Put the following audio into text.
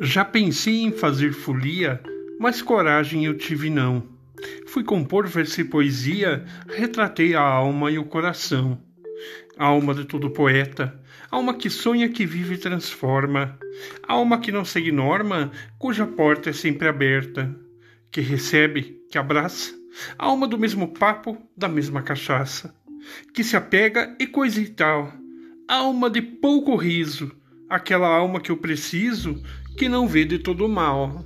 Já pensei em fazer folia, mas coragem eu tive não. Fui compor verso e poesia, retratei a alma e o coração. Alma de todo poeta, alma que sonha, que vive e transforma, alma que não segue norma, cuja porta é sempre aberta, que recebe, que abraça, alma do mesmo papo, da mesma cachaça, que se apega e coisa e tal, alma de pouco riso, aquela alma que eu preciso que não vê de todo mal.